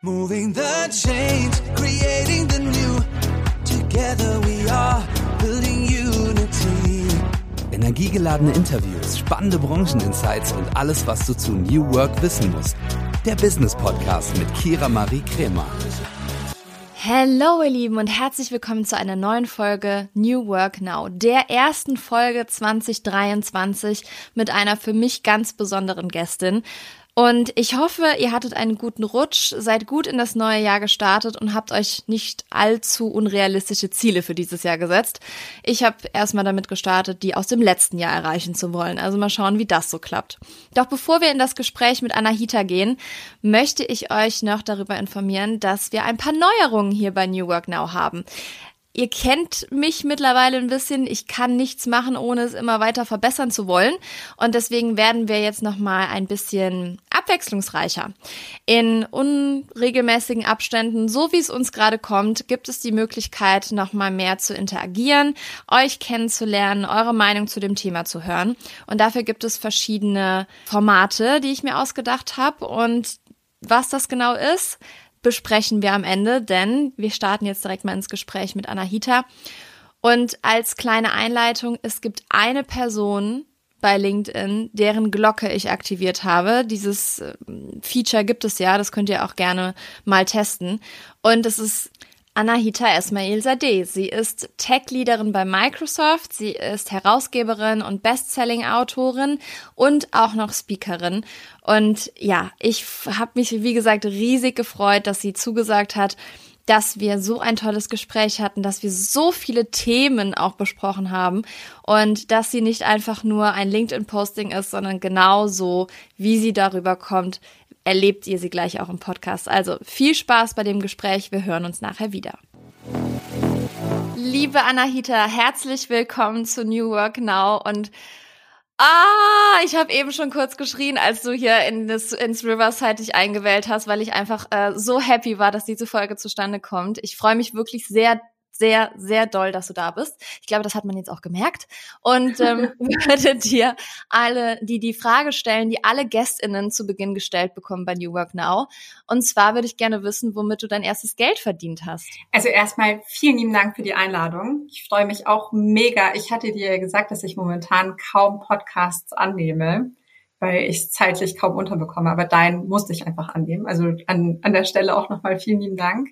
Moving the change, creating the new. Together we are building unity. Energiegeladene Interviews, spannende Brancheninsights und alles, was du zu New Work wissen musst. Der Business Podcast mit Kira Marie Kremer. Hallo ihr Lieben und herzlich willkommen zu einer neuen Folge New Work Now, der ersten Folge 2023 mit einer für mich ganz besonderen Gästin. Und ich hoffe, ihr hattet einen guten Rutsch, seid gut in das neue Jahr gestartet und habt euch nicht allzu unrealistische Ziele für dieses Jahr gesetzt. Ich habe erstmal damit gestartet, die aus dem letzten Jahr erreichen zu wollen. Also mal schauen, wie das so klappt. Doch bevor wir in das Gespräch mit Anahita gehen, möchte ich euch noch darüber informieren, dass wir ein paar Neuerungen hier bei New Work Now haben. Ihr kennt mich mittlerweile ein bisschen. Ich kann nichts machen, ohne es immer weiter verbessern zu wollen. Und deswegen werden wir jetzt noch mal ein bisschen abwechslungsreicher. In unregelmäßigen Abständen, so wie es uns gerade kommt, gibt es die Möglichkeit, noch mal mehr zu interagieren, euch kennenzulernen, eure Meinung zu dem Thema zu hören. Und dafür gibt es verschiedene Formate, die ich mir ausgedacht habe. Und was das genau ist, besprechen wir am Ende, denn wir starten jetzt direkt mal ins Gespräch mit Anahita. Und als kleine Einleitung, es gibt eine Person bei LinkedIn, deren Glocke ich aktiviert habe. Dieses ähm, Feature gibt es ja, das könnt ihr auch gerne mal testen. Und es ist Anahita Esmail Sadeh. Sie ist Tech-Leaderin bei Microsoft, sie ist Herausgeberin und Bestselling-Autorin und auch noch Speakerin. Und ja, ich habe mich, wie gesagt, riesig gefreut, dass sie zugesagt hat, dass wir so ein tolles Gespräch hatten, dass wir so viele Themen auch besprochen haben und dass sie nicht einfach nur ein LinkedIn-Posting ist, sondern genauso, wie sie darüber kommt, erlebt ihr sie gleich auch im Podcast. Also viel Spaß bei dem Gespräch. Wir hören uns nachher wieder. Liebe Anahita, herzlich willkommen zu New Work Now und Ah, ich habe eben schon kurz geschrien, als du hier in das, ins Riverside dich eingewählt hast, weil ich einfach äh, so happy war, dass diese Folge zustande kommt. Ich freue mich wirklich sehr sehr, sehr doll, dass du da bist. Ich glaube, das hat man jetzt auch gemerkt. Und ähm, würde dir alle, die die Frage stellen, die alle GästInnen zu Beginn gestellt bekommen bei New Work Now. Und zwar würde ich gerne wissen, womit du dein erstes Geld verdient hast. Also erstmal vielen lieben Dank für die Einladung. Ich freue mich auch mega. Ich hatte dir gesagt, dass ich momentan kaum Podcasts annehme weil ich es zeitlich kaum unterbekomme. Aber dein musste ich einfach annehmen. Also an, an der Stelle auch nochmal vielen lieben Dank.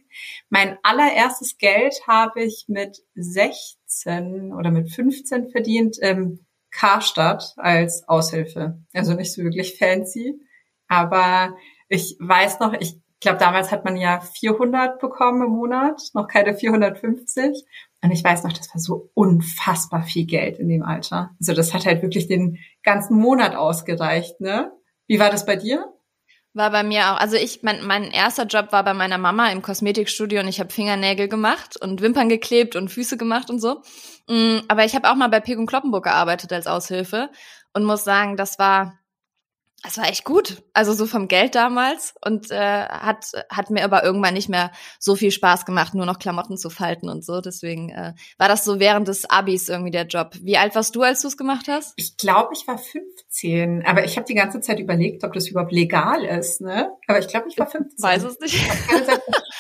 Mein allererstes Geld habe ich mit 16 oder mit 15 verdient im Karstadt als Aushilfe. Also nicht so wirklich fancy. Aber ich weiß noch, ich glaube, damals hat man ja 400 bekommen im Monat, noch keine 450. Und ich weiß noch, das war so unfassbar viel Geld in dem Alter. Also das hat halt wirklich den ganzen Monat ausgereicht, ne? Wie war das bei dir? War bei mir auch. Also ich, mein, mein erster Job war bei meiner Mama im Kosmetikstudio und ich habe Fingernägel gemacht und Wimpern geklebt und Füße gemacht und so. Mm, aber ich habe auch mal bei Peg und Kloppenburg gearbeitet als Aushilfe und muss sagen, das war es war echt gut. Also so vom Geld damals und äh, hat hat mir aber irgendwann nicht mehr so viel Spaß gemacht, nur noch Klamotten zu falten und so. Deswegen äh, war das so während des Abis irgendwie der Job. Wie alt warst du, als du es gemacht hast? Ich glaube, ich war 15, aber ich habe die ganze Zeit überlegt, ob das überhaupt legal ist. Ne? Aber ich glaube, ich war 15. Weiß es nicht.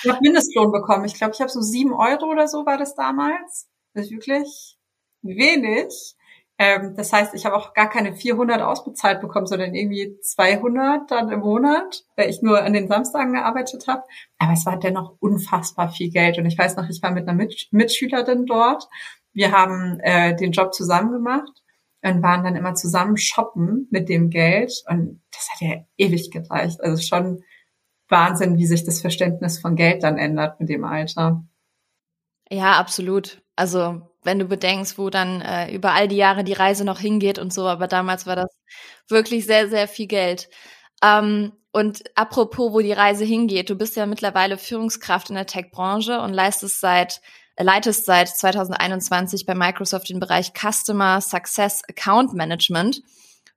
Ich habe Mindestlohn bekommen. Ich glaube, ich habe so sieben Euro oder so war das damals. Das ist wirklich wenig. Ähm, das heißt, ich habe auch gar keine 400 ausbezahlt bekommen, sondern irgendwie 200 dann im Monat, weil ich nur an den Samstagen gearbeitet habe. Aber es war dennoch unfassbar viel Geld. Und ich weiß noch, ich war mit einer Mit Mitschülerin dort. Wir haben äh, den Job zusammen gemacht und waren dann immer zusammen shoppen mit dem Geld. Und das hat ja ewig gereicht. Also schon Wahnsinn, wie sich das Verständnis von Geld dann ändert mit dem Alter. Ja, absolut. Also wenn du bedenkst, wo dann äh, über all die Jahre die Reise noch hingeht und so, aber damals war das wirklich sehr, sehr viel Geld. Ähm, und apropos, wo die Reise hingeht, du bist ja mittlerweile Führungskraft in der Tech-Branche und leistest seit, äh, leitest seit 2021 bei Microsoft den Bereich Customer Success Account Management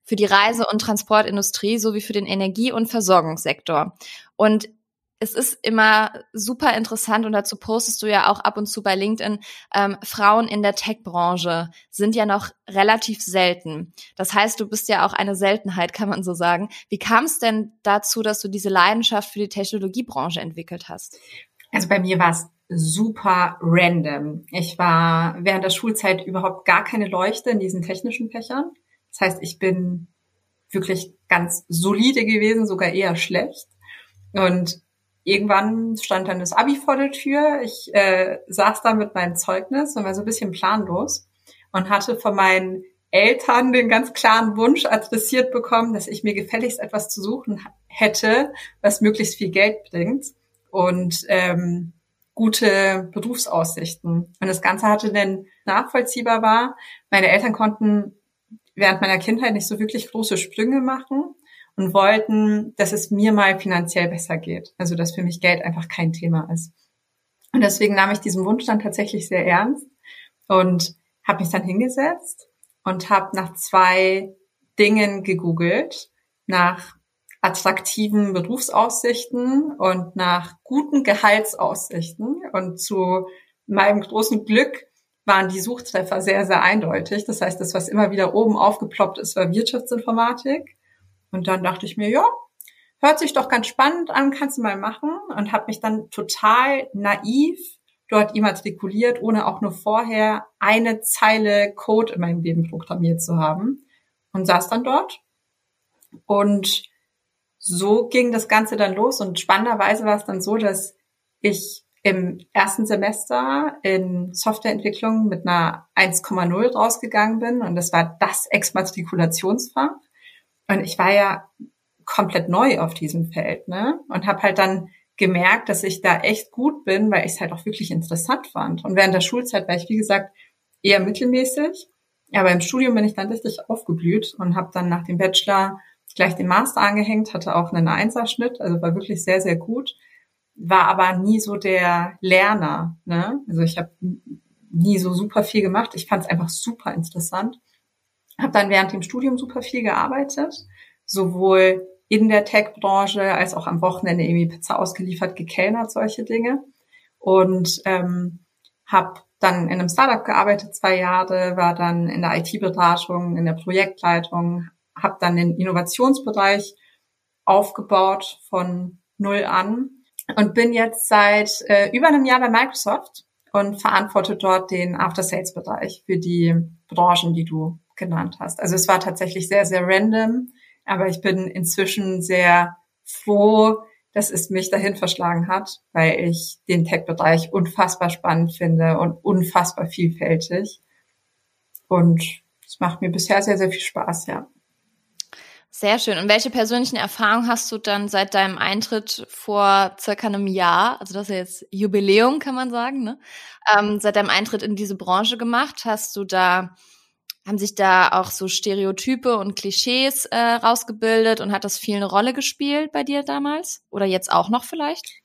für die Reise- und Transportindustrie sowie für den Energie- und Versorgungssektor. Und es ist immer super interessant und dazu postest du ja auch ab und zu bei LinkedIn, ähm, Frauen in der Tech-Branche sind ja noch relativ selten. Das heißt, du bist ja auch eine Seltenheit, kann man so sagen. Wie kam es denn dazu, dass du diese Leidenschaft für die Technologiebranche entwickelt hast? Also bei mir war es super random. Ich war während der Schulzeit überhaupt gar keine Leuchte in diesen technischen Fächern. Das heißt, ich bin wirklich ganz solide gewesen, sogar eher schlecht. Und irgendwann stand dann das Abi vor der Tür. Ich äh, saß da mit meinem Zeugnis und war so ein bisschen planlos und hatte von meinen Eltern den ganz klaren Wunsch adressiert bekommen, dass ich mir gefälligst etwas zu suchen hätte, was möglichst viel Geld bringt und ähm, gute Berufsaussichten. Und das Ganze hatte denn nachvollziehbar war. Meine Eltern konnten während meiner Kindheit nicht so wirklich große Sprünge machen und wollten, dass es mir mal finanziell besser geht. Also dass für mich Geld einfach kein Thema ist. Und deswegen nahm ich diesen Wunsch dann tatsächlich sehr ernst und habe mich dann hingesetzt und habe nach zwei Dingen gegoogelt, nach attraktiven Berufsaussichten und nach guten Gehaltsaussichten. Und zu meinem großen Glück waren die Suchtreffer sehr, sehr eindeutig. Das heißt, das, was immer wieder oben aufgeploppt ist, war Wirtschaftsinformatik. Und dann dachte ich mir, ja, hört sich doch ganz spannend an, kannst du mal machen. Und habe mich dann total naiv dort immatrikuliert, ohne auch nur vorher eine Zeile Code in meinem Leben programmiert zu haben. Und saß dann dort. Und so ging das Ganze dann los. Und spannenderweise war es dann so, dass ich im ersten Semester in Softwareentwicklung mit einer 1,0 rausgegangen bin. Und das war das Exmatrikulationsfach. Und ich war ja komplett neu auf diesem Feld, ne? Und habe halt dann gemerkt, dass ich da echt gut bin, weil ich es halt auch wirklich interessant fand. Und während der Schulzeit war ich, wie gesagt, eher mittelmäßig. Aber im Studium bin ich dann richtig aufgeblüht und habe dann nach dem Bachelor gleich den Master angehängt, hatte auch einen Einserschnitt, also war wirklich sehr, sehr gut, war aber nie so der Lerner. Ne? Also ich habe nie so super viel gemacht. Ich fand es einfach super interessant habe dann während dem Studium super viel gearbeitet, sowohl in der Tech-Branche als auch am Wochenende irgendwie Pizza ausgeliefert, gekellnert, solche Dinge. Und ähm, habe dann in einem Startup gearbeitet, zwei Jahre, war dann in der IT-Beratung, in der Projektleitung, habe dann den Innovationsbereich aufgebaut von null an und bin jetzt seit äh, über einem Jahr bei Microsoft und verantworte dort den After-Sales-Bereich für die Branchen, die du genannt hast. Also es war tatsächlich sehr, sehr random, aber ich bin inzwischen sehr froh, dass es mich dahin verschlagen hat, weil ich den Tech-Bereich unfassbar spannend finde und unfassbar vielfältig. Und es macht mir bisher sehr, sehr viel Spaß, ja. Sehr schön. Und welche persönlichen Erfahrungen hast du dann seit deinem Eintritt vor circa einem Jahr, also das ist jetzt Jubiläum, kann man sagen, ne? Ähm, seit deinem Eintritt in diese Branche gemacht? Hast du da haben sich da auch so Stereotype und Klischees äh, rausgebildet und hat das viel eine Rolle gespielt bei dir damals? Oder jetzt auch noch vielleicht?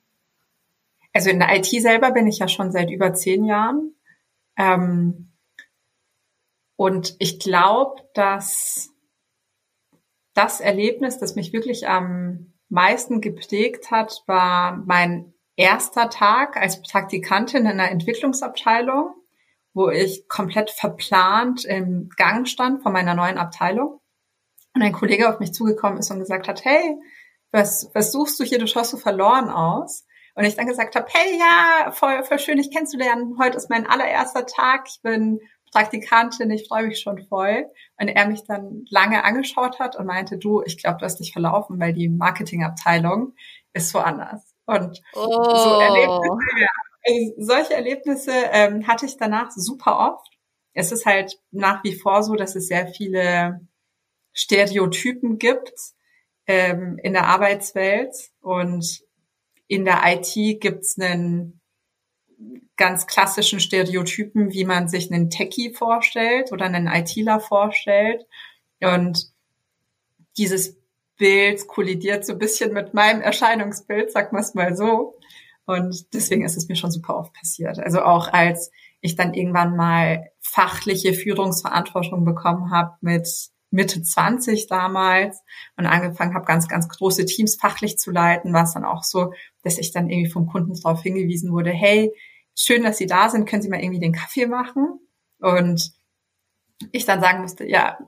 Also in der IT selber bin ich ja schon seit über zehn Jahren. Ähm, und ich glaube, dass das Erlebnis, das mich wirklich am meisten geprägt hat, war mein erster Tag als Praktikantin in einer Entwicklungsabteilung wo ich komplett verplant im Gang stand von meiner neuen Abteilung. Und ein Kollege auf mich zugekommen ist und gesagt hat, hey, was, was suchst du hier? Du schaust so verloren aus. Und ich dann gesagt habe, hey, ja, voll, voll schön, dich kennenzulernen. Heute ist mein allererster Tag. Ich bin Praktikantin, ich freue mich schon voll. Und er mich dann lange angeschaut hat und meinte, du, ich glaube, du hast dich verlaufen, weil die Marketingabteilung ist woanders. Und oh. so Erlebnisse, ja, also solche Erlebnisse ähm, hatte ich danach super oft. Es ist halt nach wie vor so, dass es sehr viele Stereotypen gibt ähm, in der Arbeitswelt und in der IT gibt es einen ganz klassischen Stereotypen, wie man sich einen Techie vorstellt oder einen ITler vorstellt. Und dieses Bild kollidiert so ein bisschen mit meinem Erscheinungsbild, sag wir mal so. Und deswegen ist es mir schon super oft passiert. Also auch als ich dann irgendwann mal fachliche Führungsverantwortung bekommen habe mit Mitte 20 damals und angefangen habe, ganz, ganz große Teams fachlich zu leiten, war es dann auch so, dass ich dann irgendwie vom Kunden darauf hingewiesen wurde, hey, schön, dass Sie da sind, können Sie mal irgendwie den Kaffee machen? Und ich dann sagen musste, ja,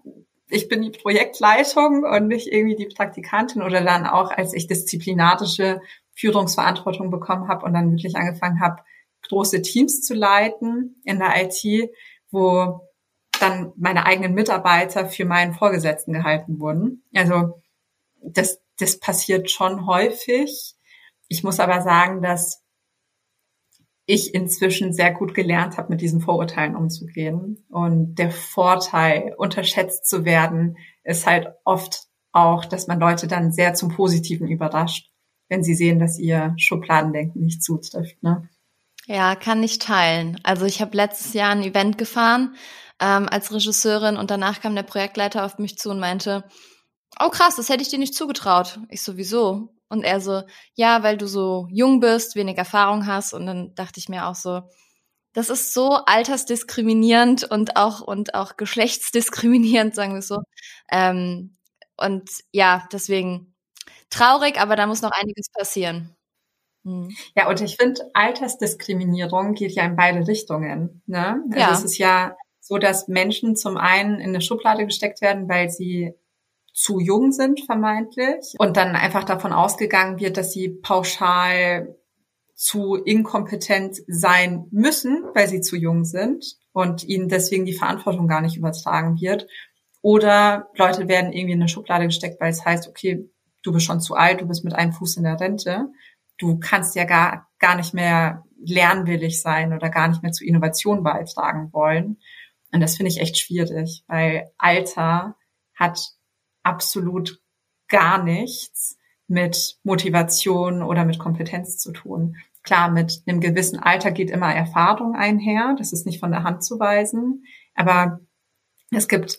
ich bin die Projektleitung und nicht irgendwie die Praktikantin oder dann auch, als ich disziplinarische Führungsverantwortung bekommen habe und dann wirklich angefangen habe, große Teams zu leiten in der IT, wo dann meine eigenen Mitarbeiter für meinen Vorgesetzten gehalten wurden. Also das, das passiert schon häufig. Ich muss aber sagen, dass ich inzwischen sehr gut gelernt habe, mit diesen Vorurteilen umzugehen. Und der Vorteil, unterschätzt zu werden, ist halt oft auch, dass man Leute dann sehr zum Positiven überrascht, wenn sie sehen, dass ihr Schubladendenken nicht zutrifft. Ne? Ja, kann ich teilen. Also ich habe letztes Jahr ein Event gefahren ähm, als Regisseurin und danach kam der Projektleiter auf mich zu und meinte, oh krass, das hätte ich dir nicht zugetraut. Ich sowieso. Und er so, ja, weil du so jung bist, wenig Erfahrung hast. Und dann dachte ich mir auch so, das ist so altersdiskriminierend und auch und auch geschlechtsdiskriminierend, sagen wir so. Ähm, und ja, deswegen traurig, aber da muss noch einiges passieren. Hm. Ja, und ich finde, Altersdiskriminierung geht ja in beide Richtungen. Ne? Also ja. es ist ja so, dass Menschen zum einen in eine Schublade gesteckt werden, weil sie zu jung sind, vermeintlich, und dann einfach davon ausgegangen wird, dass sie pauschal zu inkompetent sein müssen, weil sie zu jung sind und ihnen deswegen die Verantwortung gar nicht übertragen wird. Oder Leute werden irgendwie in eine Schublade gesteckt, weil es heißt, okay, du bist schon zu alt, du bist mit einem Fuß in der Rente, du kannst ja gar, gar nicht mehr lernwillig sein oder gar nicht mehr zu Innovation beitragen wollen. Und das finde ich echt schwierig, weil Alter hat absolut gar nichts mit Motivation oder mit Kompetenz zu tun. Klar, mit einem gewissen Alter geht immer Erfahrung einher. Das ist nicht von der Hand zu weisen. Aber es gibt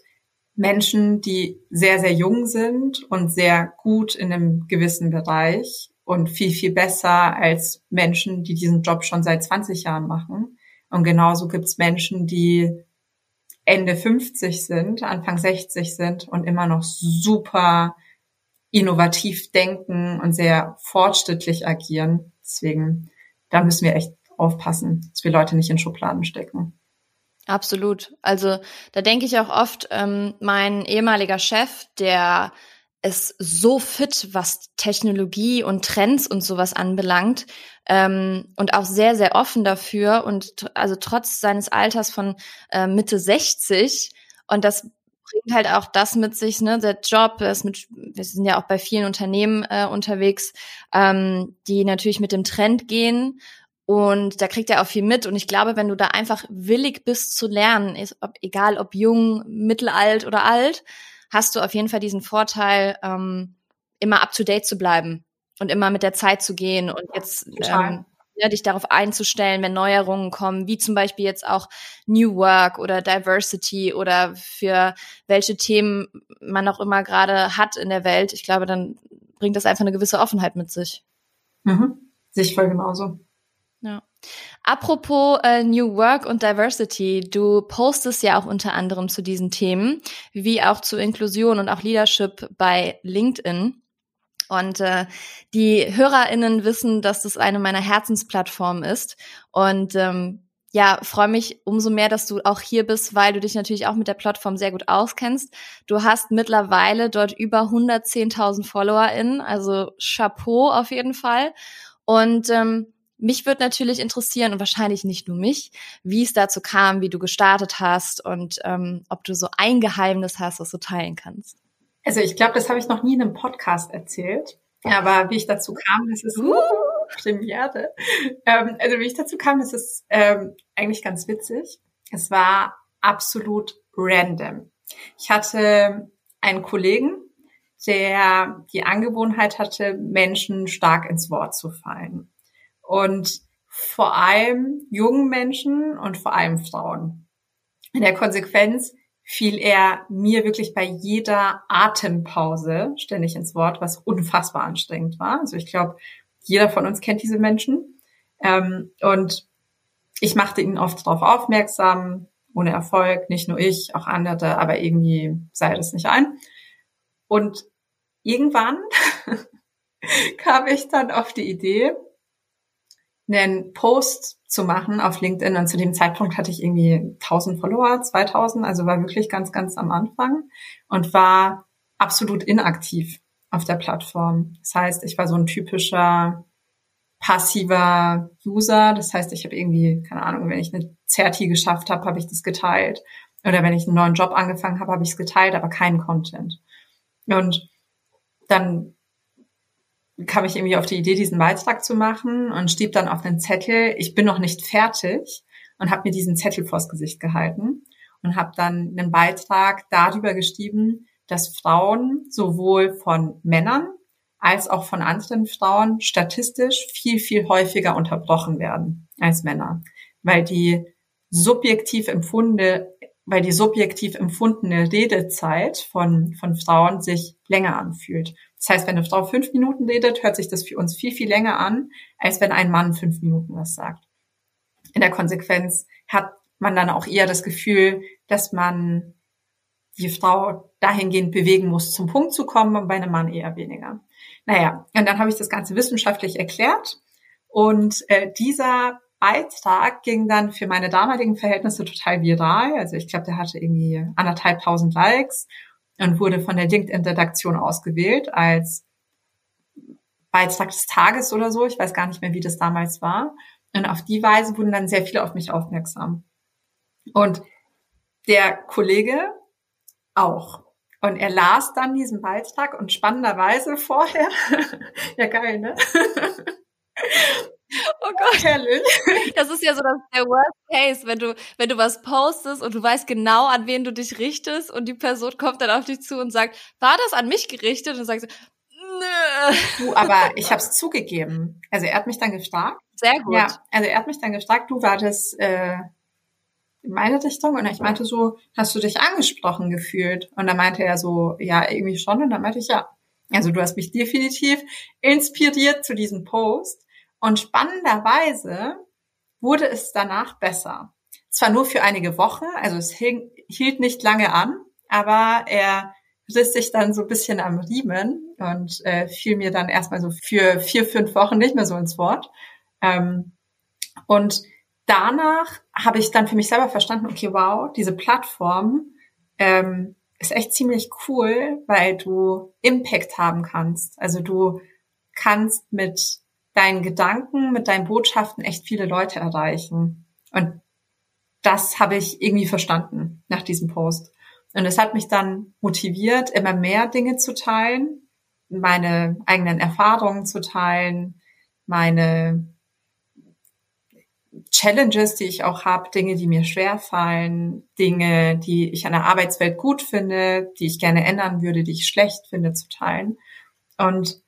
Menschen, die sehr, sehr jung sind und sehr gut in einem gewissen Bereich und viel, viel besser als Menschen, die diesen Job schon seit 20 Jahren machen. Und genauso gibt es Menschen, die Ende 50 sind, Anfang 60 sind und immer noch super innovativ denken und sehr fortschrittlich agieren. Deswegen, da müssen wir echt aufpassen, dass wir Leute nicht in Schubladen stecken. Absolut. Also da denke ich auch oft, ähm, mein ehemaliger Chef, der ist so fit, was Technologie und Trends und sowas anbelangt ähm, und auch sehr, sehr offen dafür und also trotz seines Alters von äh, Mitte 60 und das bringt halt auch das mit sich, ne, der Job, das mit, wir sind ja auch bei vielen Unternehmen äh, unterwegs, ähm, die natürlich mit dem Trend gehen und da kriegt er auch viel mit. Und ich glaube, wenn du da einfach willig bist zu lernen, ist, ob, egal ob jung, mittelalt oder alt, hast du auf jeden Fall diesen Vorteil, ähm, immer up to date zu bleiben und immer mit der Zeit zu gehen und jetzt ähm, ja, dich darauf einzustellen, wenn Neuerungen kommen, wie zum Beispiel jetzt auch New Work oder Diversity oder für welche Themen man auch immer gerade hat in der Welt. Ich glaube, dann bringt das einfach eine gewisse Offenheit mit sich. Mhm. Sich voll genauso. Ja. Apropos äh, New Work und Diversity, du postest ja auch unter anderem zu diesen Themen, wie auch zu Inklusion und auch Leadership bei LinkedIn. Und äh, die HörerInnen wissen, dass das eine meiner Herzensplattformen ist. Und ähm, ja, freue mich umso mehr, dass du auch hier bist, weil du dich natürlich auch mit der Plattform sehr gut auskennst. Du hast mittlerweile dort über 110.000 FollowerInnen, also Chapeau auf jeden Fall. Und ähm, mich würde natürlich interessieren und wahrscheinlich nicht nur mich, wie es dazu kam, wie du gestartet hast und ähm, ob du so ein Geheimnis hast, was du teilen kannst. Also ich glaube, das habe ich noch nie in einem Podcast erzählt. Aber wie ich dazu kam, das ist uh, Premiere. Ähm, also wie ich dazu kam, das ist ähm, eigentlich ganz witzig. Es war absolut random. Ich hatte einen Kollegen, der die Angewohnheit hatte, Menschen stark ins Wort zu fallen. Und vor allem jungen Menschen und vor allem Frauen. In der Konsequenz fiel er mir wirklich bei jeder Atempause ständig ins Wort, was unfassbar anstrengend war. Also ich glaube, jeder von uns kennt diese Menschen. Ähm, und ich machte ihn oft darauf aufmerksam ohne Erfolg, nicht nur ich, auch andere, aber irgendwie sei das nicht ein. Und irgendwann kam ich dann auf die Idee, einen Post zu machen auf LinkedIn und zu dem Zeitpunkt hatte ich irgendwie 1000 Follower, 2000, also war wirklich ganz, ganz am Anfang und war absolut inaktiv auf der Plattform. Das heißt, ich war so ein typischer passiver User. Das heißt, ich habe irgendwie, keine Ahnung, wenn ich eine Zerti geschafft habe, habe ich das geteilt. Oder wenn ich einen neuen Job angefangen habe, habe ich es geteilt, aber keinen Content. Und dann kam ich irgendwie auf die Idee, diesen Beitrag zu machen und stieb dann auf den Zettel, ich bin noch nicht fertig und habe mir diesen Zettel vors Gesicht gehalten und habe dann einen Beitrag darüber geschrieben, dass Frauen sowohl von Männern als auch von anderen Frauen statistisch viel, viel häufiger unterbrochen werden als Männer, weil die subjektiv empfundene, weil die subjektiv empfundene Redezeit von, von Frauen sich länger anfühlt. Das heißt, wenn eine Frau fünf Minuten redet, hört sich das für uns viel, viel länger an, als wenn ein Mann fünf Minuten was sagt. In der Konsequenz hat man dann auch eher das Gefühl, dass man die Frau dahingehend bewegen muss, zum Punkt zu kommen und bei einem Mann eher weniger. Naja, und dann habe ich das Ganze wissenschaftlich erklärt und äh, dieser Beitrag ging dann für meine damaligen Verhältnisse total viral. Also ich glaube, der hatte irgendwie anderthalb tausend Likes und wurde von der LinkedIn-Redaktion ausgewählt als Beitrag des Tages oder so. Ich weiß gar nicht mehr, wie das damals war. Und auf die Weise wurden dann sehr viele auf mich aufmerksam. Und der Kollege auch. Und er las dann diesen Beitrag und spannenderweise vorher, ja geil, ne? Oh Gott. Herrlich. Das ist ja so das, der Worst Case, wenn du, wenn du was postest und du weißt genau, an wen du dich richtest und die Person kommt dann auf dich zu und sagt, war das an mich gerichtet? Und du sagst, nö. Du, aber ich habe es zugegeben. Also er hat mich dann gefragt. Sehr gut. Ja, also er hat mich dann gefragt, du war das äh, in meine Richtung? Und ich meinte so, hast du dich angesprochen gefühlt? Und dann meinte er so, ja, irgendwie schon. Und dann meinte ich, ja. Also du hast mich definitiv inspiriert zu diesem Post. Und spannenderweise wurde es danach besser. Zwar nur für einige Wochen, also es hing, hielt nicht lange an, aber er riss sich dann so ein bisschen am Riemen und äh, fiel mir dann erstmal so für vier, fünf Wochen nicht mehr so ins Wort. Ähm, und danach habe ich dann für mich selber verstanden, okay, wow, diese Plattform ähm, ist echt ziemlich cool, weil du Impact haben kannst. Also du kannst mit deinen Gedanken, mit deinen Botschaften echt viele Leute erreichen. Und das habe ich irgendwie verstanden nach diesem Post. Und es hat mich dann motiviert, immer mehr Dinge zu teilen, meine eigenen Erfahrungen zu teilen, meine Challenges, die ich auch habe, Dinge, die mir schwer fallen, Dinge, die ich an der Arbeitswelt gut finde, die ich gerne ändern würde, die ich schlecht finde, zu teilen. Und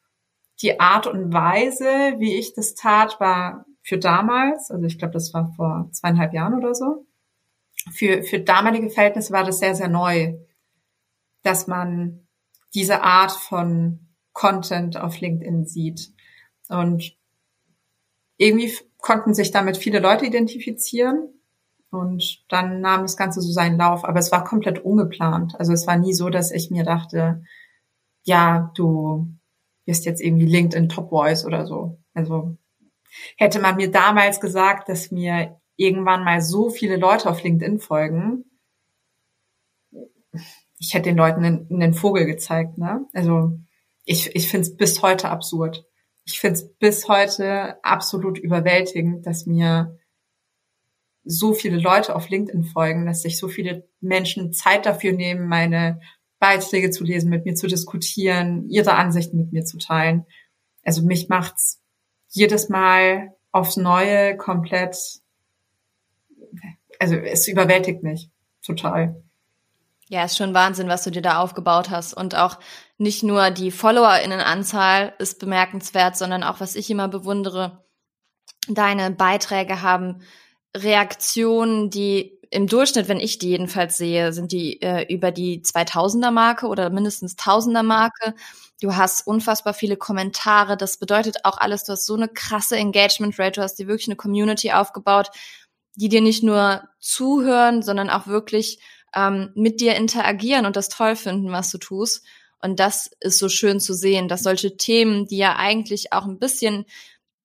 die Art und Weise, wie ich das tat, war für damals, also ich glaube, das war vor zweieinhalb Jahren oder so, für, für damalige Verhältnisse war das sehr, sehr neu, dass man diese Art von Content auf LinkedIn sieht. Und irgendwie konnten sich damit viele Leute identifizieren. Und dann nahm das Ganze so seinen Lauf. Aber es war komplett ungeplant. Also es war nie so, dass ich mir dachte, ja, du bist jetzt irgendwie LinkedIn Top Voice oder so. Also hätte man mir damals gesagt, dass mir irgendwann mal so viele Leute auf LinkedIn folgen, ich hätte den Leuten einen, einen Vogel gezeigt, ne? Also ich, ich finde es bis heute absurd. Ich finde es bis heute absolut überwältigend, dass mir so viele Leute auf LinkedIn folgen, dass sich so viele Menschen Zeit dafür nehmen, meine Beiträge zu lesen, mit mir zu diskutieren, ihre Ansichten mit mir zu teilen. Also mich macht's jedes Mal aufs Neue komplett, also es überwältigt mich total. Ja, ist schon Wahnsinn, was du dir da aufgebaut hast. Und auch nicht nur die FollowerInnenanzahl ist bemerkenswert, sondern auch, was ich immer bewundere, deine Beiträge haben Reaktionen, die im Durchschnitt, wenn ich die jedenfalls sehe, sind die äh, über die 2000er Marke oder mindestens 1000er Marke. Du hast unfassbar viele Kommentare. Das bedeutet auch alles, du hast so eine krasse Engagement Rate. Du hast dir wirklich eine Community aufgebaut, die dir nicht nur zuhören, sondern auch wirklich ähm, mit dir interagieren und das toll finden, was du tust. Und das ist so schön zu sehen, dass solche Themen, die ja eigentlich auch ein bisschen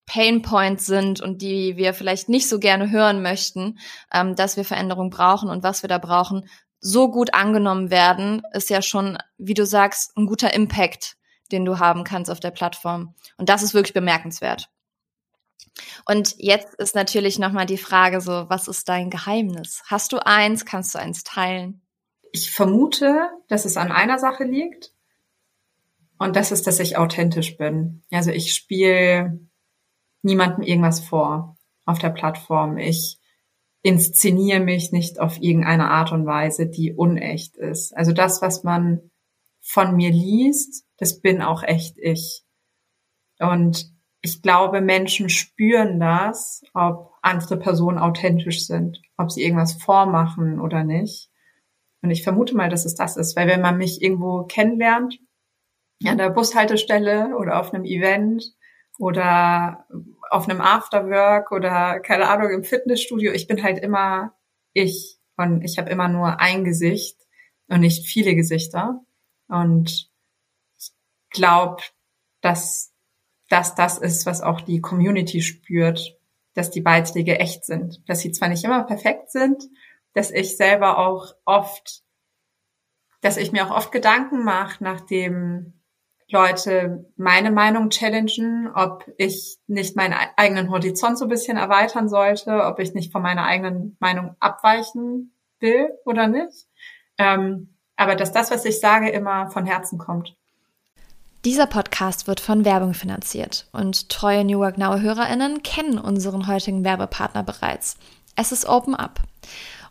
Pain Points sind und die wir vielleicht nicht so gerne hören möchten, ähm, dass wir Veränderung brauchen und was wir da brauchen, so gut angenommen werden, ist ja schon, wie du sagst, ein guter Impact, den du haben kannst auf der Plattform. Und das ist wirklich bemerkenswert. Und jetzt ist natürlich nochmal die Frage so, was ist dein Geheimnis? Hast du eins? Kannst du eins teilen? Ich vermute, dass es an einer Sache liegt. Und das ist, dass ich authentisch bin. Also ich spiele niemandem irgendwas vor auf der Plattform. Ich inszeniere mich nicht auf irgendeine Art und Weise, die unecht ist. Also das, was man von mir liest, das bin auch echt ich. Und ich glaube, Menschen spüren das, ob andere Personen authentisch sind, ob sie irgendwas vormachen oder nicht. Und ich vermute mal, dass es das ist, weil wenn man mich irgendwo kennenlernt, an der Bushaltestelle oder auf einem Event oder auf einem Afterwork oder keine Ahnung im Fitnessstudio, ich bin halt immer ich und ich habe immer nur ein Gesicht und nicht viele Gesichter. Und ich glaube, dass dass das ist, was auch die Community spürt, dass die Beiträge echt sind, dass sie zwar nicht immer perfekt sind, dass ich selber auch oft, dass ich mir auch oft Gedanken mache, nachdem Leute meine Meinung challengen, ob ich nicht meinen eigenen Horizont so ein bisschen erweitern sollte, ob ich nicht von meiner eigenen Meinung abweichen will oder nicht. Ähm, aber dass das, was ich sage, immer von Herzen kommt. Dieser Podcast wird von Werbung finanziert und treue New Work Now HörerInnen kennen unseren heutigen Werbepartner bereits. Es ist Open Up.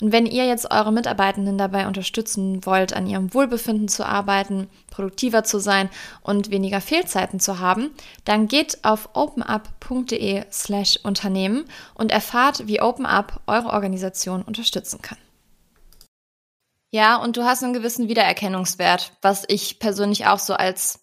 Und wenn ihr jetzt eure Mitarbeitenden dabei unterstützen wollt, an ihrem Wohlbefinden zu arbeiten, produktiver zu sein und weniger Fehlzeiten zu haben, dann geht auf openup.de slash Unternehmen und erfahrt, wie OpenUp eure Organisation unterstützen kann. Ja, und du hast einen gewissen Wiedererkennungswert, was ich persönlich auch so als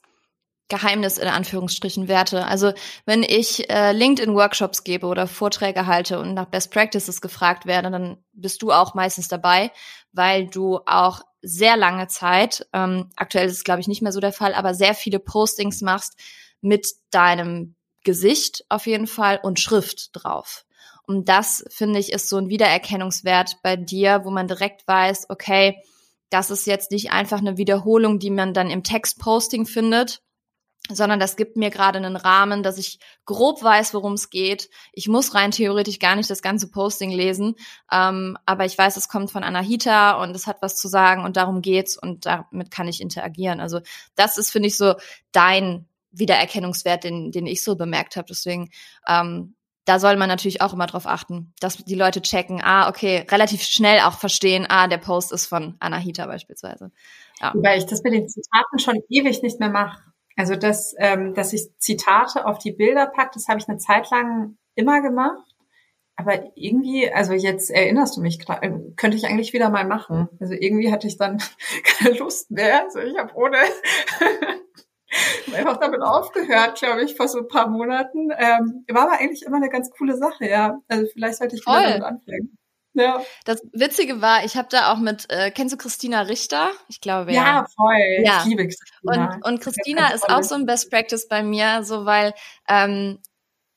Geheimnis in Anführungsstrichen werte. Also wenn ich äh, LinkedIn-Workshops gebe oder Vorträge halte und nach Best Practices gefragt werde, dann bist du auch meistens dabei, weil du auch sehr lange Zeit, ähm, aktuell ist es glaube ich nicht mehr so der Fall, aber sehr viele Postings machst mit deinem Gesicht auf jeden Fall und Schrift drauf. Und das, finde ich, ist so ein Wiedererkennungswert bei dir, wo man direkt weiß, okay, das ist jetzt nicht einfach eine Wiederholung, die man dann im Textposting findet, sondern das gibt mir gerade einen Rahmen, dass ich grob weiß, worum es geht. Ich muss rein theoretisch gar nicht das ganze Posting lesen, ähm, aber ich weiß, es kommt von Anahita und es hat was zu sagen und darum geht's und damit kann ich interagieren. Also das ist, finde ich, so dein Wiedererkennungswert, den, den ich so bemerkt habe. Deswegen ähm, da soll man natürlich auch immer drauf achten, dass die Leute checken, ah, okay, relativ schnell auch verstehen, ah, der Post ist von Anahita beispielsweise. Ja. Weil ich das mit den Zitaten schon ewig nicht mehr mache. Also das, ähm, dass ich Zitate auf die Bilder packe, das habe ich eine Zeit lang immer gemacht. Aber irgendwie, also jetzt erinnerst du mich, äh, könnte ich eigentlich wieder mal machen. Also irgendwie hatte ich dann keine Lust mehr. Also ich habe ohne einfach damit aufgehört, glaube ich, vor so ein paar Monaten. Ähm, war aber eigentlich immer eine ganz coole Sache, ja. Also vielleicht sollte ich Voll. wieder damit anfangen. Ja. Das Witzige war, ich habe da auch mit, äh, kennst du Christina Richter? Ich glaube, ja. Ja, voll. Ja. Ich liebe Christina. Und, und Christina ist auch so ein Best Practice bei mir, so weil ähm,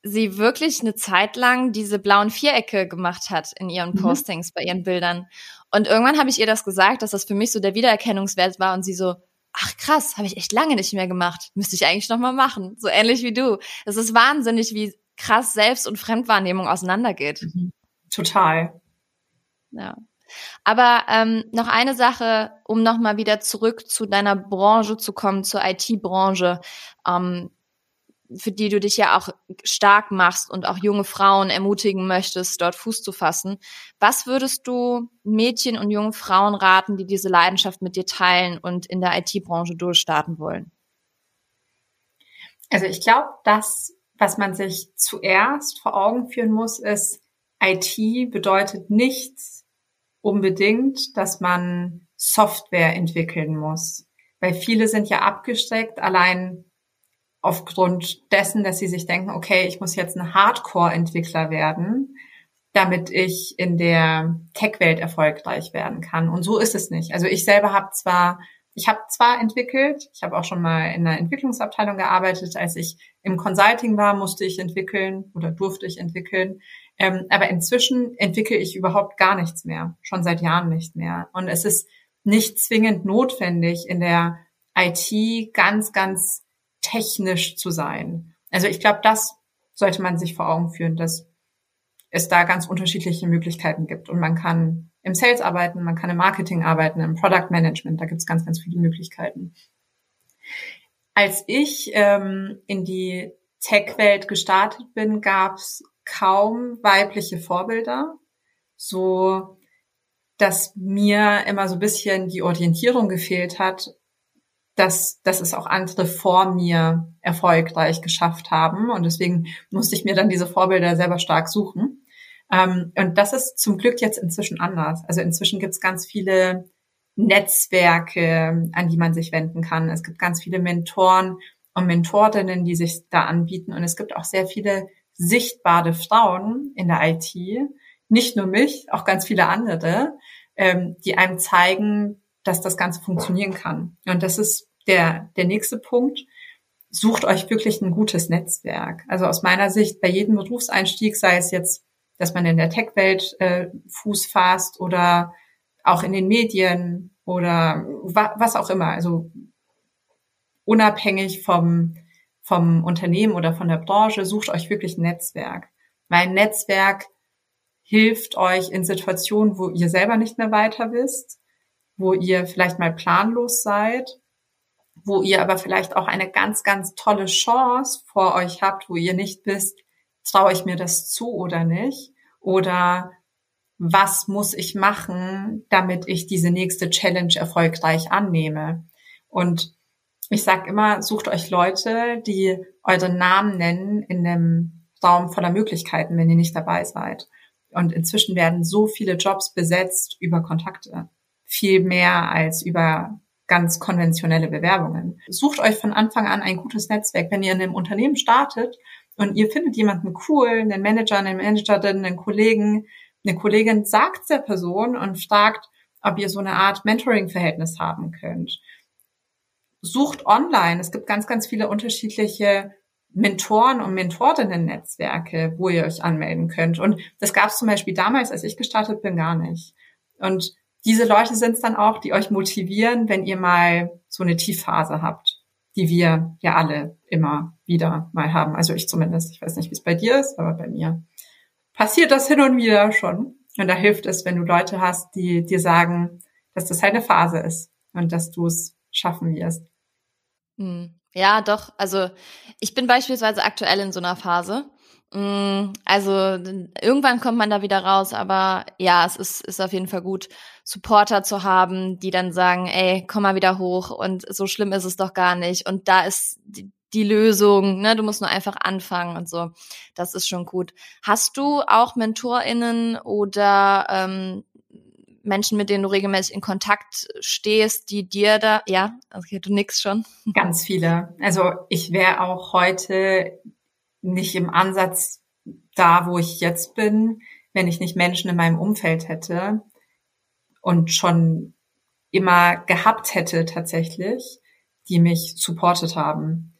sie wirklich eine Zeit lang diese blauen Vierecke gemacht hat in ihren mhm. Postings, bei ihren Bildern. Und irgendwann habe ich ihr das gesagt, dass das für mich so der Wiedererkennungswert war und sie so, ach krass, habe ich echt lange nicht mehr gemacht. Müsste ich eigentlich noch mal machen. So ähnlich wie du. Es ist wahnsinnig, wie krass Selbst- und Fremdwahrnehmung auseinandergeht. Mhm. Total. Ja. Aber ähm, noch eine Sache, um nochmal wieder zurück zu deiner Branche zu kommen, zur IT-Branche, ähm, für die du dich ja auch stark machst und auch junge Frauen ermutigen möchtest, dort Fuß zu fassen. Was würdest du Mädchen und jungen Frauen raten, die diese Leidenschaft mit dir teilen und in der IT-Branche durchstarten wollen? Also ich glaube, das, was man sich zuerst vor Augen führen muss, ist, IT bedeutet nichts unbedingt, dass man Software entwickeln muss. Weil viele sind ja abgesteckt, allein aufgrund dessen, dass sie sich denken, okay, ich muss jetzt ein Hardcore-Entwickler werden, damit ich in der Tech-Welt erfolgreich werden kann. Und so ist es nicht. Also ich selber habe zwar, ich habe zwar entwickelt, ich habe auch schon mal in einer Entwicklungsabteilung gearbeitet, als ich im Consulting war, musste ich entwickeln oder durfte ich entwickeln. Ähm, aber inzwischen entwickle ich überhaupt gar nichts mehr, schon seit Jahren nicht mehr. Und es ist nicht zwingend notwendig, in der IT ganz, ganz technisch zu sein. Also ich glaube, das sollte man sich vor Augen führen, dass es da ganz unterschiedliche Möglichkeiten gibt. Und man kann im Sales arbeiten, man kann im Marketing arbeiten, im Product Management, da gibt es ganz, ganz viele Möglichkeiten. Als ich ähm, in die Tech-Welt gestartet bin, gab es kaum weibliche Vorbilder, so dass mir immer so ein bisschen die Orientierung gefehlt hat, dass, dass es auch andere vor mir erfolgreich geschafft haben. Und deswegen musste ich mir dann diese Vorbilder selber stark suchen. Ähm, und das ist zum Glück jetzt inzwischen anders. Also inzwischen gibt es ganz viele Netzwerke, an die man sich wenden kann. Es gibt ganz viele Mentoren und Mentorinnen, die sich da anbieten. Und es gibt auch sehr viele sichtbare Frauen in der IT, nicht nur mich, auch ganz viele andere, ähm, die einem zeigen, dass das Ganze funktionieren kann. Und das ist der, der nächste Punkt. Sucht euch wirklich ein gutes Netzwerk. Also aus meiner Sicht bei jedem Berufseinstieg, sei es jetzt, dass man in der Tech-Welt äh, Fuß fasst oder auch in den Medien oder wa was auch immer. Also unabhängig vom, vom Unternehmen oder von der Branche, sucht euch wirklich ein Netzwerk. Weil ein Netzwerk hilft euch in Situationen, wo ihr selber nicht mehr weiter wisst, wo ihr vielleicht mal planlos seid wo ihr aber vielleicht auch eine ganz, ganz tolle Chance vor euch habt, wo ihr nicht wisst, traue ich mir das zu oder nicht? Oder was muss ich machen, damit ich diese nächste Challenge erfolgreich annehme? Und ich sage immer, sucht euch Leute, die euren Namen nennen in einem Raum voller Möglichkeiten, wenn ihr nicht dabei seid. Und inzwischen werden so viele Jobs besetzt über Kontakte. Viel mehr als über ganz konventionelle Bewerbungen. Sucht euch von Anfang an ein gutes Netzwerk. Wenn ihr in einem Unternehmen startet und ihr findet jemanden cool, einen Manager, eine Managerin, einen Kollegen, eine Kollegin, sagt der Person und fragt, ob ihr so eine Art Mentoring-Verhältnis haben könnt. Sucht online. Es gibt ganz, ganz viele unterschiedliche Mentoren und Mentorinnen-Netzwerke, wo ihr euch anmelden könnt. Und das gab es zum Beispiel damals, als ich gestartet bin, gar nicht. Und diese Leute sind es dann auch, die euch motivieren, wenn ihr mal so eine Tiefphase habt, die wir ja alle immer wieder mal haben. Also ich zumindest. Ich weiß nicht, wie es bei dir ist, aber bei mir passiert das hin und wieder schon. Und da hilft es, wenn du Leute hast, die dir sagen, dass das halt eine Phase ist und dass du es schaffen wirst. Hm. Ja, doch. Also ich bin beispielsweise aktuell in so einer Phase. Mm, also irgendwann kommt man da wieder raus, aber ja, es ist, ist auf jeden Fall gut, Supporter zu haben, die dann sagen, ey, komm mal wieder hoch und so schlimm ist es doch gar nicht. Und da ist die, die Lösung, ne? Du musst nur einfach anfangen und so. Das ist schon gut. Hast du auch MentorInnen oder ähm, Menschen, mit denen du regelmäßig in Kontakt stehst, die dir da, ja, okay, du nix schon. Ganz viele. Also ich wäre auch heute nicht im Ansatz da, wo ich jetzt bin, wenn ich nicht Menschen in meinem Umfeld hätte und schon immer gehabt hätte tatsächlich, die mich supportet haben.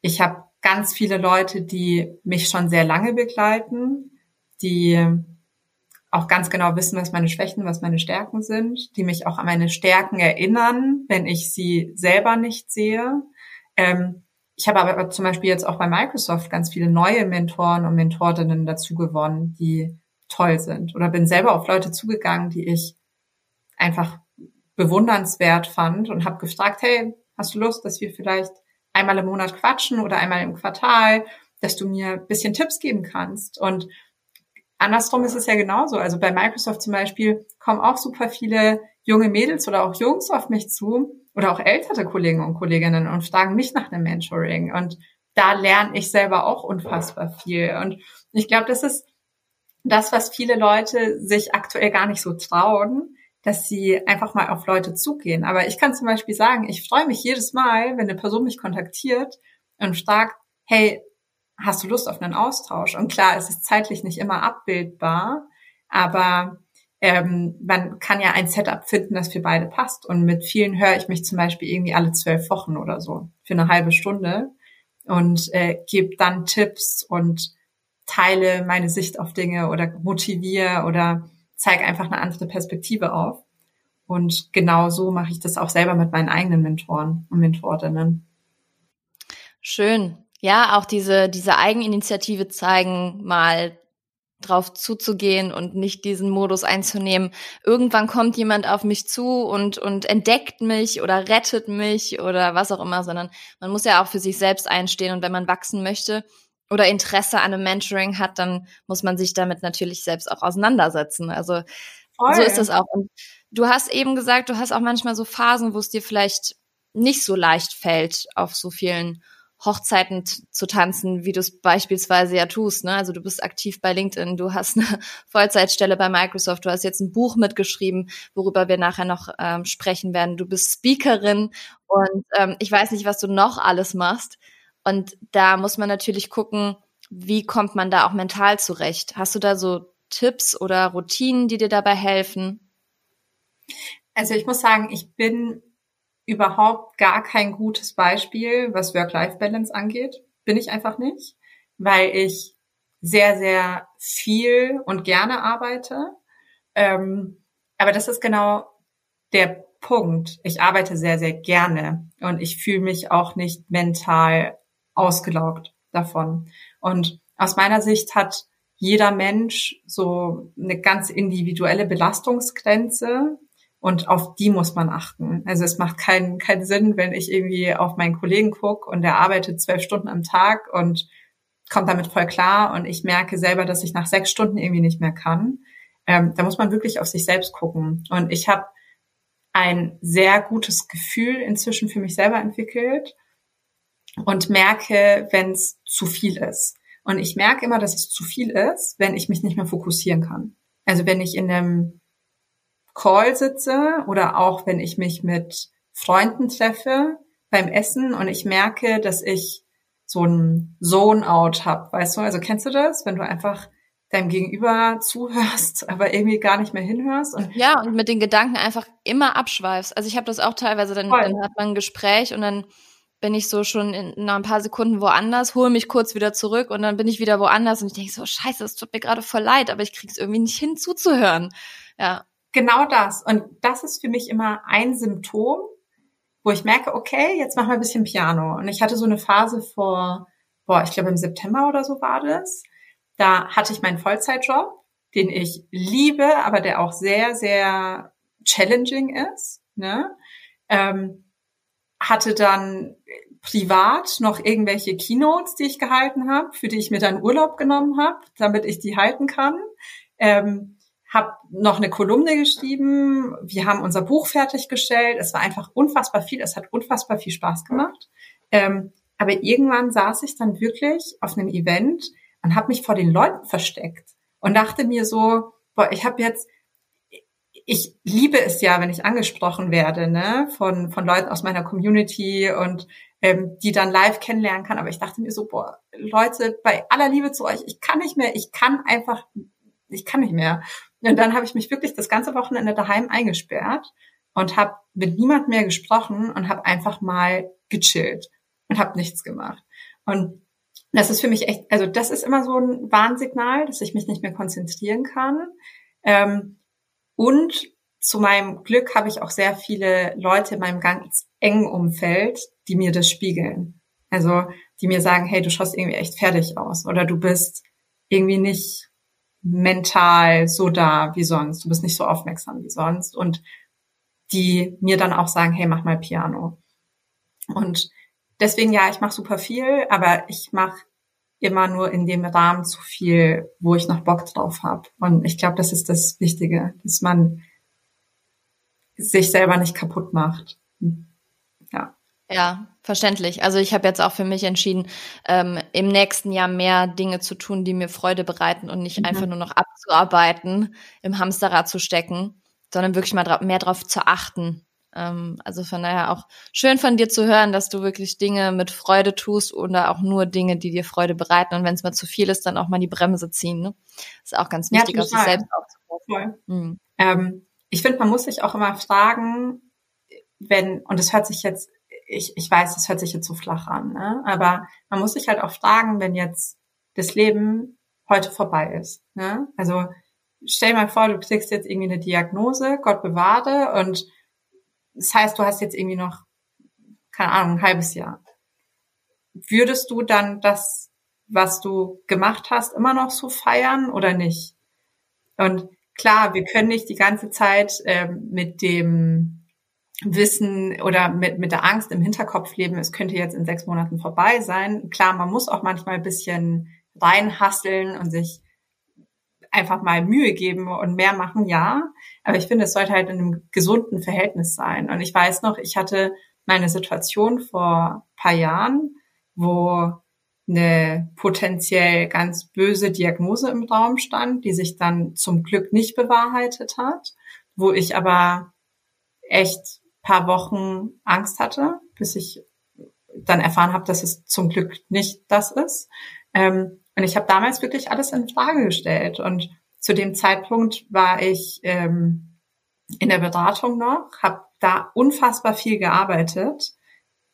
Ich habe ganz viele Leute, die mich schon sehr lange begleiten, die auch ganz genau wissen, was meine Schwächen, was meine Stärken sind, die mich auch an meine Stärken erinnern, wenn ich sie selber nicht sehe. Ähm, ich habe aber zum Beispiel jetzt auch bei Microsoft ganz viele neue Mentoren und Mentorinnen dazu gewonnen, die toll sind. Oder bin selber auf Leute zugegangen, die ich einfach bewundernswert fand und habe gefragt, hey, hast du Lust, dass wir vielleicht einmal im Monat quatschen oder einmal im Quartal, dass du mir ein bisschen Tipps geben kannst. Und andersrum ist es ja genauso. Also bei Microsoft zum Beispiel kommen auch super viele junge Mädels oder auch Jungs auf mich zu, oder auch ältere Kollegen und Kolleginnen und fragen mich nach einem Mentoring. Und da lerne ich selber auch unfassbar viel. Und ich glaube, das ist das, was viele Leute sich aktuell gar nicht so trauen, dass sie einfach mal auf Leute zugehen. Aber ich kann zum Beispiel sagen, ich freue mich jedes Mal, wenn eine Person mich kontaktiert und fragt, hey, hast du Lust auf einen Austausch? Und klar, es ist zeitlich nicht immer abbildbar, aber ähm, man kann ja ein Setup finden, das für beide passt. Und mit vielen höre ich mich zum Beispiel irgendwie alle zwölf Wochen oder so für eine halbe Stunde und äh, gebe dann Tipps und teile meine Sicht auf Dinge oder motiviere oder zeige einfach eine andere Perspektive auf. Und genau so mache ich das auch selber mit meinen eigenen Mentoren und Mentorinnen. Schön. Ja, auch diese, diese Eigeninitiative zeigen, mal drauf zuzugehen und nicht diesen Modus einzunehmen. Irgendwann kommt jemand auf mich zu und, und entdeckt mich oder rettet mich oder was auch immer, sondern man muss ja auch für sich selbst einstehen und wenn man wachsen möchte oder Interesse an einem Mentoring hat, dann muss man sich damit natürlich selbst auch auseinandersetzen. Also Voll. so ist es auch. Und du hast eben gesagt, du hast auch manchmal so Phasen, wo es dir vielleicht nicht so leicht fällt, auf so vielen Hochzeiten zu tanzen, wie du es beispielsweise ja tust. Ne? Also du bist aktiv bei LinkedIn, du hast eine Vollzeitstelle bei Microsoft, du hast jetzt ein Buch mitgeschrieben, worüber wir nachher noch ähm, sprechen werden. Du bist Speakerin und ähm, ich weiß nicht, was du noch alles machst. Und da muss man natürlich gucken, wie kommt man da auch mental zurecht. Hast du da so Tipps oder Routinen, die dir dabei helfen? Also ich muss sagen, ich bin überhaupt gar kein gutes Beispiel, was Work-Life-Balance angeht. Bin ich einfach nicht, weil ich sehr, sehr viel und gerne arbeite. Ähm, aber das ist genau der Punkt. Ich arbeite sehr, sehr gerne und ich fühle mich auch nicht mental ausgelaugt davon. Und aus meiner Sicht hat jeder Mensch so eine ganz individuelle Belastungsgrenze, und auf die muss man achten. Also es macht keinen, keinen Sinn, wenn ich irgendwie auf meinen Kollegen gucke und der arbeitet zwölf Stunden am Tag und kommt damit voll klar und ich merke selber, dass ich nach sechs Stunden irgendwie nicht mehr kann. Ähm, da muss man wirklich auf sich selbst gucken. Und ich habe ein sehr gutes Gefühl inzwischen für mich selber entwickelt und merke, wenn es zu viel ist. Und ich merke immer, dass es zu viel ist, wenn ich mich nicht mehr fokussieren kann. Also wenn ich in einem Call sitze oder auch wenn ich mich mit Freunden treffe beim Essen und ich merke, dass ich so ein Zone-out habe, weißt du? Also kennst du das, wenn du einfach deinem Gegenüber zuhörst, aber irgendwie gar nicht mehr hinhörst. Und ja, und mit den Gedanken einfach immer abschweifst. Also ich habe das auch teilweise, dann, dann hat man ein Gespräch und dann bin ich so schon in, in ein paar Sekunden woanders, hole mich kurz wieder zurück und dann bin ich wieder woanders und ich denke so, scheiße, das tut mir gerade voll leid, aber ich krieg's irgendwie nicht hin zuzuhören. Ja. Genau das. Und das ist für mich immer ein Symptom, wo ich merke, okay, jetzt machen wir ein bisschen Piano. Und ich hatte so eine Phase vor, boah, ich glaube im September oder so war das. Da hatte ich meinen Vollzeitjob, den ich liebe, aber der auch sehr, sehr challenging ist. Ne? Ähm, hatte dann privat noch irgendwelche Keynotes, die ich gehalten habe, für die ich mir dann Urlaub genommen habe, damit ich die halten kann. Ähm, habe noch eine Kolumne geschrieben. Wir haben unser Buch fertiggestellt. Es war einfach unfassbar viel. Es hat unfassbar viel Spaß gemacht. Ähm, aber irgendwann saß ich dann wirklich auf einem Event und habe mich vor den Leuten versteckt und dachte mir so, boah, ich habe jetzt, ich liebe es ja, wenn ich angesprochen werde, ne, von von Leuten aus meiner Community und ähm, die dann live kennenlernen kann. Aber ich dachte mir so, boah, Leute, bei aller Liebe zu euch, ich kann nicht mehr, ich kann einfach, ich kann nicht mehr. Und dann habe ich mich wirklich das ganze Wochenende daheim eingesperrt und habe mit niemand mehr gesprochen und habe einfach mal gechillt und habe nichts gemacht. Und das ist für mich echt, also das ist immer so ein Warnsignal, dass ich mich nicht mehr konzentrieren kann. Ähm, und zu meinem Glück habe ich auch sehr viele Leute in meinem ganz engen Umfeld, die mir das spiegeln. Also die mir sagen, hey, du schaust irgendwie echt fertig aus oder du bist irgendwie nicht mental so da wie sonst, du bist nicht so aufmerksam wie sonst und die mir dann auch sagen, hey, mach mal Piano. Und deswegen ja, ich mache super viel, aber ich mache immer nur in dem Rahmen zu viel, wo ich noch Bock drauf habe. Und ich glaube, das ist das Wichtige, dass man sich selber nicht kaputt macht. Ja. Ja, verständlich. Also ich habe jetzt auch für mich entschieden, ähm, im nächsten Jahr mehr Dinge zu tun, die mir Freude bereiten und nicht mhm. einfach nur noch abzuarbeiten, im Hamsterrad zu stecken, sondern wirklich mal dra mehr darauf zu achten. Ähm, also von daher auch schön von dir zu hören, dass du wirklich Dinge mit Freude tust oder auch nur Dinge, die dir Freude bereiten. Und wenn es mal zu viel ist, dann auch mal die Bremse ziehen. Ne? ist auch ganz wichtig, ja, auf sich selbst aufzupassen. Mhm. Ähm, ich finde, man muss sich auch immer fragen, wenn, und es hört sich jetzt ich, ich weiß, das hört sich jetzt so flach an, ne? aber man muss sich halt auch fragen, wenn jetzt das Leben heute vorbei ist. Ne? Also stell mal vor, du kriegst jetzt irgendwie eine Diagnose, Gott bewahre, und das heißt, du hast jetzt irgendwie noch, keine Ahnung, ein halbes Jahr. Würdest du dann das, was du gemacht hast, immer noch so feiern oder nicht? Und klar, wir können nicht die ganze Zeit ähm, mit dem Wissen oder mit, mit der Angst im Hinterkopf leben, es könnte jetzt in sechs Monaten vorbei sein. Klar, man muss auch manchmal ein bisschen reinhasseln und sich einfach mal Mühe geben und mehr machen, ja. Aber ich finde, es sollte halt in einem gesunden Verhältnis sein. Und ich weiß noch, ich hatte meine Situation vor paar Jahren, wo eine potenziell ganz böse Diagnose im Raum stand, die sich dann zum Glück nicht bewahrheitet hat, wo ich aber echt paar Wochen Angst hatte, bis ich dann erfahren habe, dass es zum Glück nicht das ist. Ähm, und ich habe damals wirklich alles in Frage gestellt. Und zu dem Zeitpunkt war ich ähm, in der Beratung noch, habe da unfassbar viel gearbeitet,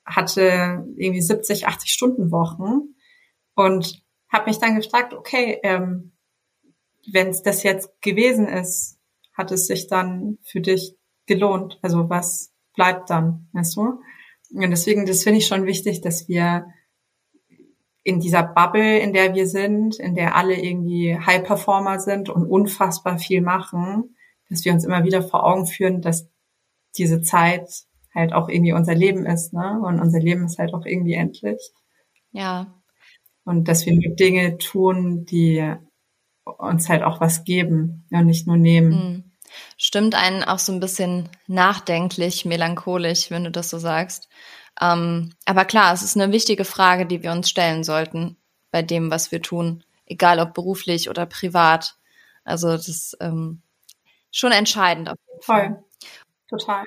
hatte irgendwie 70, 80 Stunden Wochen und habe mich dann gefragt, okay, ähm, wenn es das jetzt gewesen ist, hat es sich dann für dich gelohnt? Also was bleibt dann, weißt du? Und deswegen, das finde ich schon wichtig, dass wir in dieser Bubble, in der wir sind, in der alle irgendwie High Performer sind und unfassbar viel machen, dass wir uns immer wieder vor Augen führen, dass diese Zeit halt auch irgendwie unser Leben ist, ne? Und unser Leben ist halt auch irgendwie endlich. Ja. Und dass wir nur Dinge tun, die uns halt auch was geben und nicht nur nehmen. Mhm. Stimmt einen auch so ein bisschen nachdenklich, melancholisch, wenn du das so sagst. Ähm, aber klar, es ist eine wichtige Frage, die wir uns stellen sollten bei dem, was wir tun, egal ob beruflich oder privat. Also das ist ähm, schon entscheidend auf jeden Fall. Voll. Total.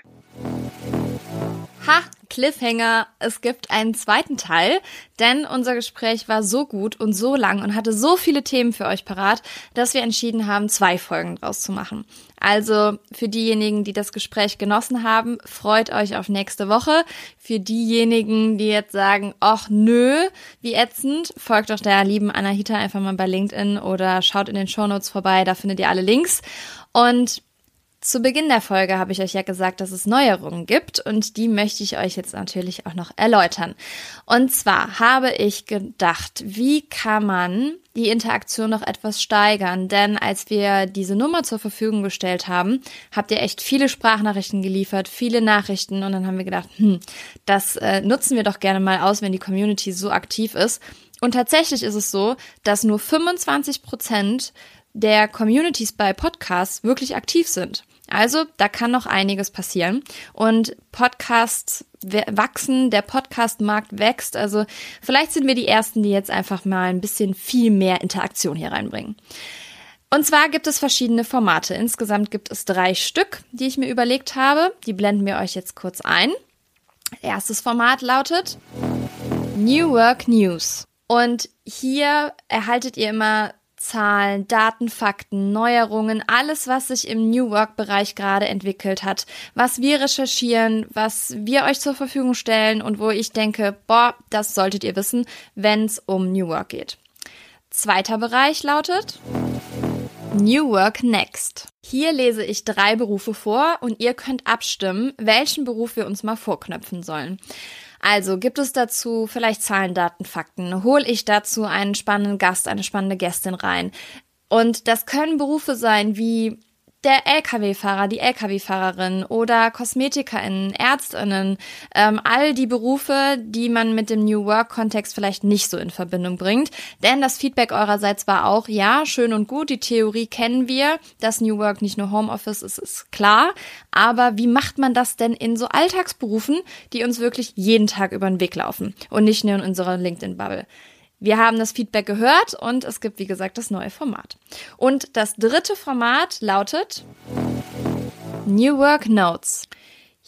Ha, Cliffhanger, es gibt einen zweiten Teil, denn unser Gespräch war so gut und so lang und hatte so viele Themen für euch parat, dass wir entschieden haben, zwei Folgen draus zu machen. Also für diejenigen, die das Gespräch genossen haben, freut euch auf nächste Woche. Für diejenigen, die jetzt sagen, ach nö, wie ätzend, folgt doch der lieben Anahita einfach mal bei LinkedIn oder schaut in den Shownotes vorbei, da findet ihr alle Links. Und zu Beginn der Folge habe ich euch ja gesagt, dass es Neuerungen gibt und die möchte ich euch jetzt natürlich auch noch erläutern. Und zwar habe ich gedacht, wie kann man die Interaktion noch etwas steigern? Denn als wir diese Nummer zur Verfügung gestellt haben, habt ihr echt viele Sprachnachrichten geliefert, viele Nachrichten und dann haben wir gedacht, hm, das äh, nutzen wir doch gerne mal aus, wenn die Community so aktiv ist. Und tatsächlich ist es so, dass nur 25 Prozent der Communities bei Podcasts wirklich aktiv sind. Also da kann noch einiges passieren. Und Podcasts wachsen, der Podcast-Markt wächst. Also vielleicht sind wir die Ersten, die jetzt einfach mal ein bisschen viel mehr Interaktion hier reinbringen. Und zwar gibt es verschiedene Formate. Insgesamt gibt es drei Stück, die ich mir überlegt habe. Die blenden wir euch jetzt kurz ein. Erstes Format lautet New Work News. Und hier erhaltet ihr immer Zahlen, Daten, Fakten, Neuerungen, alles, was sich im New Work-Bereich gerade entwickelt hat, was wir recherchieren, was wir euch zur Verfügung stellen und wo ich denke, boah, das solltet ihr wissen, wenn es um New Work geht. Zweiter Bereich lautet New Work Next. Hier lese ich drei Berufe vor und ihr könnt abstimmen, welchen Beruf wir uns mal vorknöpfen sollen. Also gibt es dazu vielleicht Zahlen, Daten, Fakten? Hol ich dazu einen spannenden Gast, eine spannende Gästin rein? Und das können Berufe sein wie der Lkw-Fahrer, die Lkw-Fahrerin oder KosmetikerInnen, ÄrztInnen, ähm, all die Berufe, die man mit dem New Work-Kontext vielleicht nicht so in Verbindung bringt. Denn das Feedback eurerseits war auch, ja, schön und gut, die Theorie kennen wir, dass New Work nicht nur Homeoffice ist, ist klar. Aber wie macht man das denn in so Alltagsberufen, die uns wirklich jeden Tag über den Weg laufen und nicht nur in unserer LinkedIn-Bubble? Wir haben das Feedback gehört und es gibt, wie gesagt, das neue Format. Und das dritte Format lautet New Work Notes.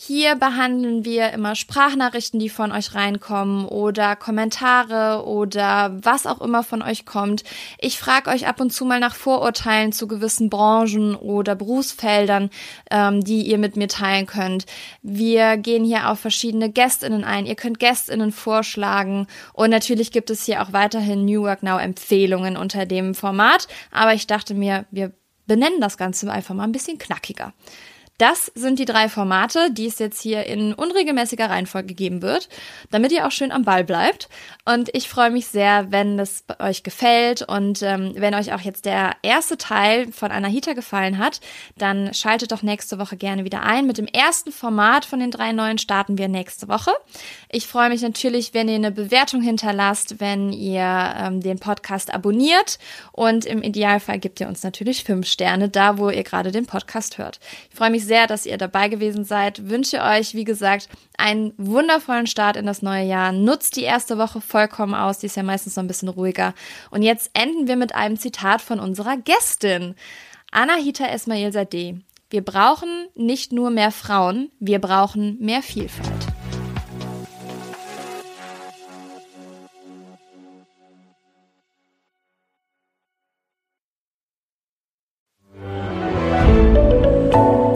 Hier behandeln wir immer Sprachnachrichten, die von euch reinkommen oder Kommentare oder was auch immer von euch kommt. Ich frage euch ab und zu mal nach Vorurteilen zu gewissen Branchen oder Berufsfeldern, ähm, die ihr mit mir teilen könnt. Wir gehen hier auf verschiedene Gästinnen ein. Ihr könnt Gästinnen vorschlagen und natürlich gibt es hier auch weiterhin New Work Now Empfehlungen unter dem Format. Aber ich dachte mir, wir benennen das Ganze einfach mal ein bisschen knackiger. Das sind die drei Formate, die es jetzt hier in unregelmäßiger Reihenfolge geben wird, damit ihr auch schön am Ball bleibt. Und ich freue mich sehr, wenn es euch gefällt und ähm, wenn euch auch jetzt der erste Teil von Anahita gefallen hat, dann schaltet doch nächste Woche gerne wieder ein. Mit dem ersten Format von den drei neuen starten wir nächste Woche. Ich freue mich natürlich, wenn ihr eine Bewertung hinterlasst, wenn ihr ähm, den Podcast abonniert und im Idealfall gebt ihr uns natürlich fünf Sterne da, wo ihr gerade den Podcast hört. Ich freue mich sehr, dass ihr dabei gewesen seid. Wünsche euch, wie gesagt, einen wundervollen Start in das neue Jahr. Nutzt die erste Woche vollkommen aus. Die ist ja meistens noch ein bisschen ruhiger. Und jetzt enden wir mit einem Zitat von unserer Gästin. Anahita Esmail Sadeh. Wir brauchen nicht nur mehr Frauen, wir brauchen mehr Vielfalt.